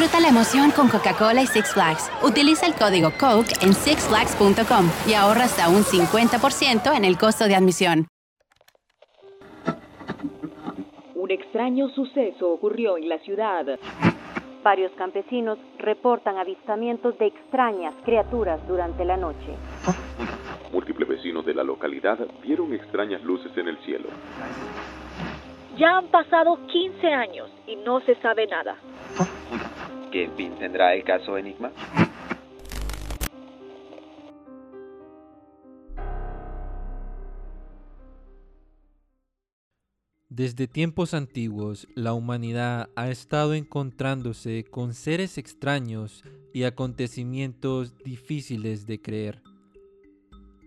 Disfruta la emoción con Coca-Cola y Six Flags. Utiliza el código COKE en sixflags.com y ahorra hasta un 50% en el costo de admisión. Un extraño suceso ocurrió en la ciudad. Varios campesinos reportan avistamientos de extrañas criaturas durante la noche. Múltiples vecinos de la localidad vieron extrañas luces en el cielo. Ya han pasado 15 años y no se sabe nada. ¿Qué fin tendrá el caso Enigma? Desde tiempos antiguos, la humanidad ha estado encontrándose con seres extraños y acontecimientos difíciles de creer.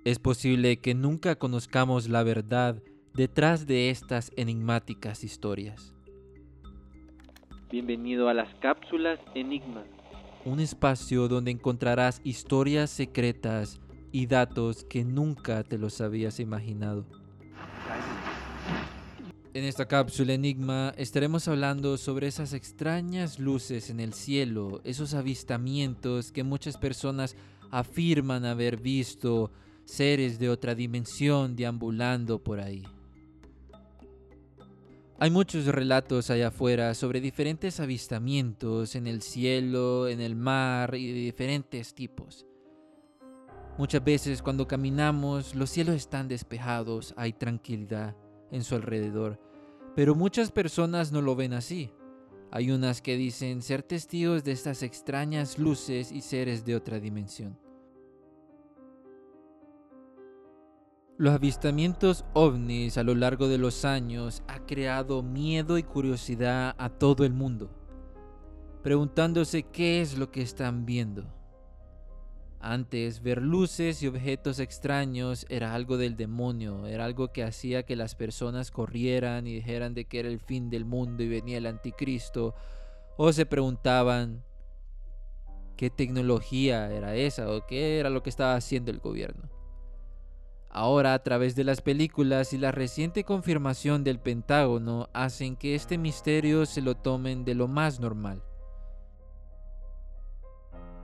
Es posible que nunca conozcamos la verdad detrás de estas enigmáticas historias. Bienvenido a las cápsulas Enigma. Un espacio donde encontrarás historias secretas y datos que nunca te los habías imaginado. En esta cápsula Enigma estaremos hablando sobre esas extrañas luces en el cielo, esos avistamientos que muchas personas afirman haber visto, seres de otra dimensión deambulando por ahí. Hay muchos relatos allá afuera sobre diferentes avistamientos en el cielo, en el mar y de diferentes tipos. Muchas veces cuando caminamos los cielos están despejados, hay tranquilidad en su alrededor. Pero muchas personas no lo ven así. Hay unas que dicen ser testigos de estas extrañas luces y seres de otra dimensión. Los avistamientos ovnis a lo largo de los años ha creado miedo y curiosidad a todo el mundo, preguntándose qué es lo que están viendo. Antes, ver luces y objetos extraños era algo del demonio, era algo que hacía que las personas corrieran y dijeran de que era el fin del mundo y venía el anticristo, o se preguntaban qué tecnología era esa o qué era lo que estaba haciendo el gobierno. Ahora, a través de las películas y la reciente confirmación del Pentágono, hacen que este misterio se lo tomen de lo más normal.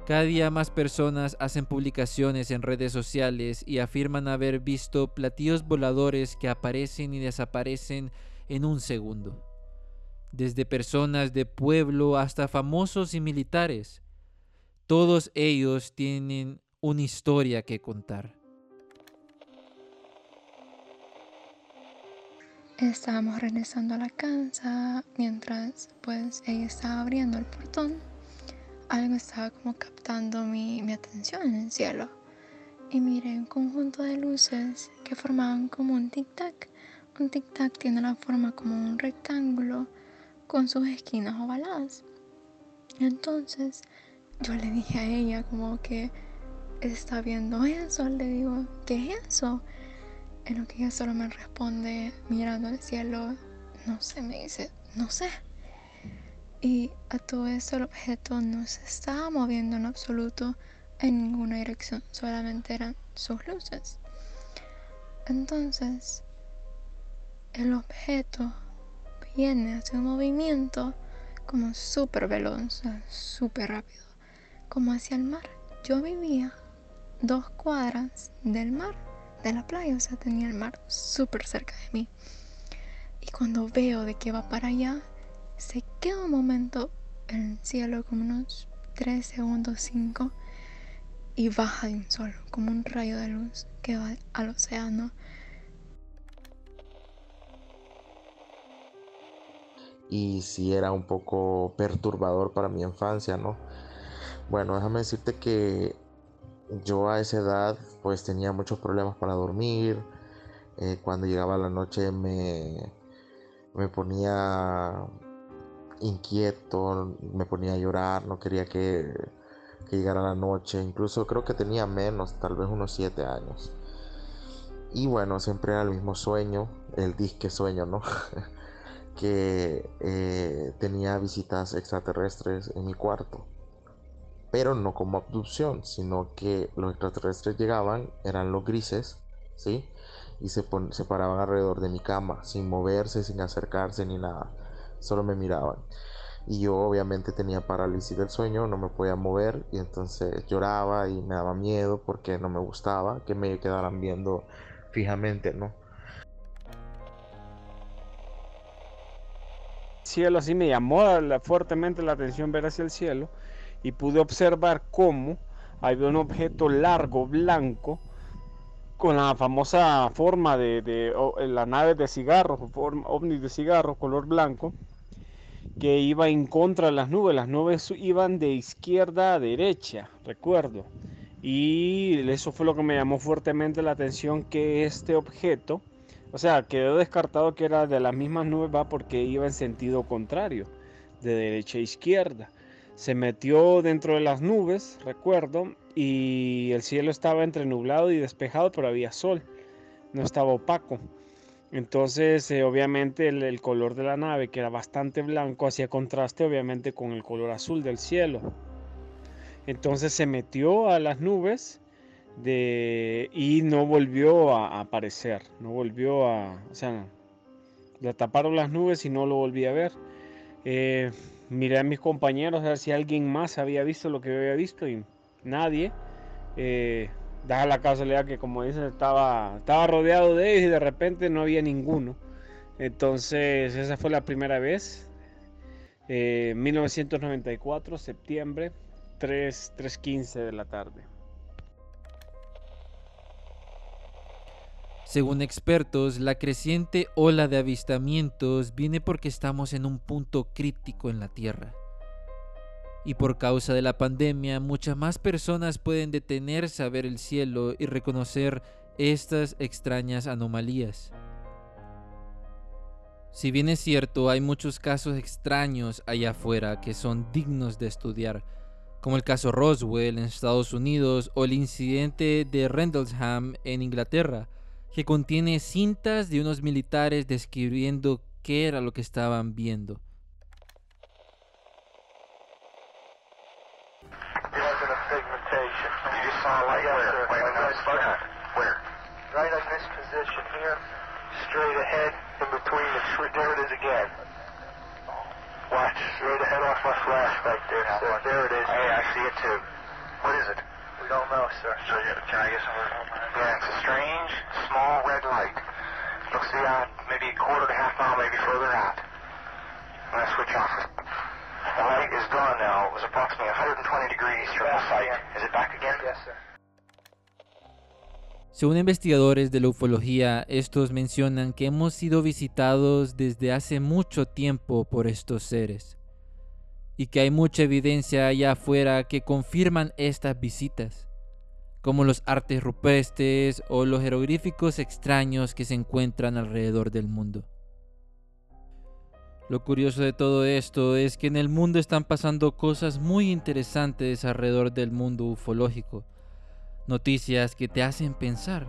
Cada día más personas hacen publicaciones en redes sociales y afirman haber visto platillos voladores que aparecen y desaparecen en un segundo. Desde personas de pueblo hasta famosos y militares. Todos ellos tienen una historia que contar. Estábamos regresando a la casa mientras pues ella estaba abriendo el portón algo estaba como captando mi, atención en el cielo. Y miré un conjunto de luces que formaban como un tic-tac. Un tic-tac tiene la forma como un rectángulo con sus esquinas ovaladas. Entonces yo le dije a ella como que está viendo eso. Le digo, ¿qué es eso? En lo que ella solo me responde mirando al cielo. No sé, me dice, no sé. Y a todo esto el objeto no se estaba moviendo en absoluto en ninguna dirección, solamente eran sus luces. Entonces, el objeto viene hacia un movimiento como súper veloz, súper rápido, como hacia el mar. Yo vivía dos cuadras del mar, de la playa, o sea, tenía el mar súper cerca de mí. Y cuando veo de que va para allá, se queda un momento en el cielo, como unos 3 segundos, 5, y baja de un solo, como un rayo de luz que va al océano. Y si era un poco perturbador para mi infancia, ¿no? Bueno, déjame decirte que yo a esa edad pues tenía muchos problemas para dormir. Eh, cuando llegaba la noche me, me ponía inquieto, me ponía a llorar, no quería que, llegara la noche, incluso creo que tenía menos, tal vez unos 7 años. Y bueno, siempre era el mismo sueño, el disque sueño, ¿no? que eh, tenía visitas extraterrestres en mi cuarto. Pero no como abducción, sino que los extraterrestres llegaban, eran los grises, ¿sí? Y se, se paraban alrededor de mi cama, sin moverse, sin acercarse ni nada. Solo me miraban. Y yo obviamente tenía parálisis del sueño, no me podía mover y entonces lloraba y me daba miedo porque no me gustaba que me quedaran viendo fijamente, ¿no? cielo así me llamó fuertemente la atención ver hacia el cielo y pude observar cómo había un objeto largo, blanco, con la famosa forma de, la nave de cigarro, forma, ovni de cigarro, color blanco, que iba en contra de las nubes. Las nubes iban de izquierda a derecha, recuerdo. Y eso fue lo que me llamó fuertemente la atención, que este objeto, o sea, quedó descartado que era de las mismas nubes, va porque iba en sentido contrario, de derecha a izquierda. Se metió dentro de las nubes, recuerdo, y el cielo estaba entre nublado y despejado, pero había sol, no estaba opaco. Entonces, eh, obviamente, el, color de la nave, que era bastante blanco, hacía contraste, obviamente, con el color azul del cielo. Entonces se metió a las nubes de, y no volvió a, aparecer, no volvió a, o sea, le taparon las nubes y no lo volví a ver. Eh, miré a mis compañeros a ver si alguien más había visto lo que yo había visto y nadie. Eh, la casualidad que como dicen estaba, estaba rodeado de ellos y de repente no había ninguno. Entonces esa fue la primera vez. 1994, eh, septiembre, 3, 3.15 de la tarde. Según expertos, la creciente ola de avistamientos viene porque estamos en un punto crítico en la Tierra y por causa de la pandemia muchas más personas pueden detenerse a ver el cielo y reconocer estas extrañas anomalías. Si bien es cierto, hay muchos casos extraños allá afuera que son dignos de estudiar, como el caso Roswell en Estados Unidos o el incidente de Rendlesham en Inglaterra, que contiene cintas de unos militares describiendo qué era lo que estaban viendo. straight ahead in between the tree. There it is again. Watch, straight ahead off my flash right there, sir. There it is. Hey, I see it too. What is it? We don't know, sir. So you, can I get some? Yeah, it's a strange, small red light. Looks to be out maybe a quarter to half mile, maybe further out. I'm going to switch off. The light is gone now. It was approximately 120 degrees from the site. Is it back again? Yes, sir. Según investigadores de la ufología, estos mencionan que hemos sido visitados desde hace mucho tiempo por estos seres y que hay mucha evidencia allá afuera que confirman estas visitas, como los artes rupestres o los jeroglíficos extraños que se encuentran alrededor del mundo. Lo curioso de todo esto es que en el mundo están pasando cosas muy interesantes alrededor del mundo ufológico noticias que te hacen pensar.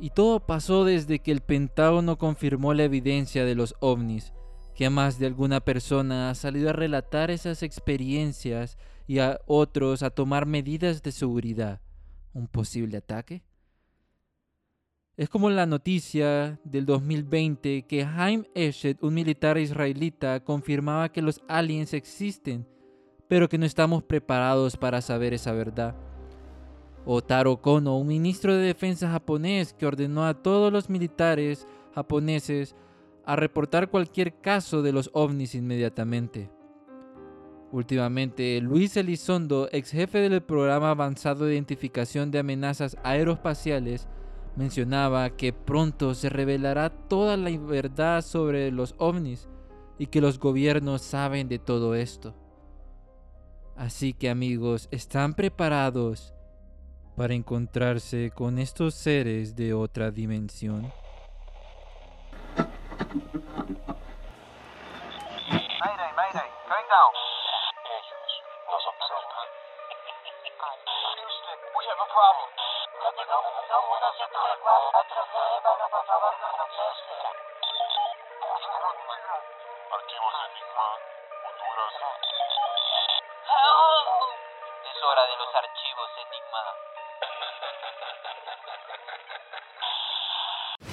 Y todo pasó desde que el Pentágono confirmó la evidencia de los ovnis, que más de alguna persona ha salido a relatar esas experiencias y a otros a tomar medidas de seguridad. ¿Un posible ataque? Es como la noticia del 2020 que Haim Eshed, un militar israelita, confirmaba que los aliens existen, pero que no estamos preparados para saber esa verdad o Taro Kono, un ministro de defensa japonés que ordenó a todos los militares japoneses a reportar cualquier caso de los ovnis inmediatamente. Últimamente, Luis Elizondo, ex jefe del programa avanzado de identificación de amenazas aeroespaciales, mencionaba que pronto se revelará toda la verdad sobre los ovnis y que los gobiernos saben de todo esto. Así que amigos, ¿están preparados para encontrarse con estos seres de otra dimensión. Mayday, mayday, going down. Houston, we have a problem. Es hora de los archivos Enigma.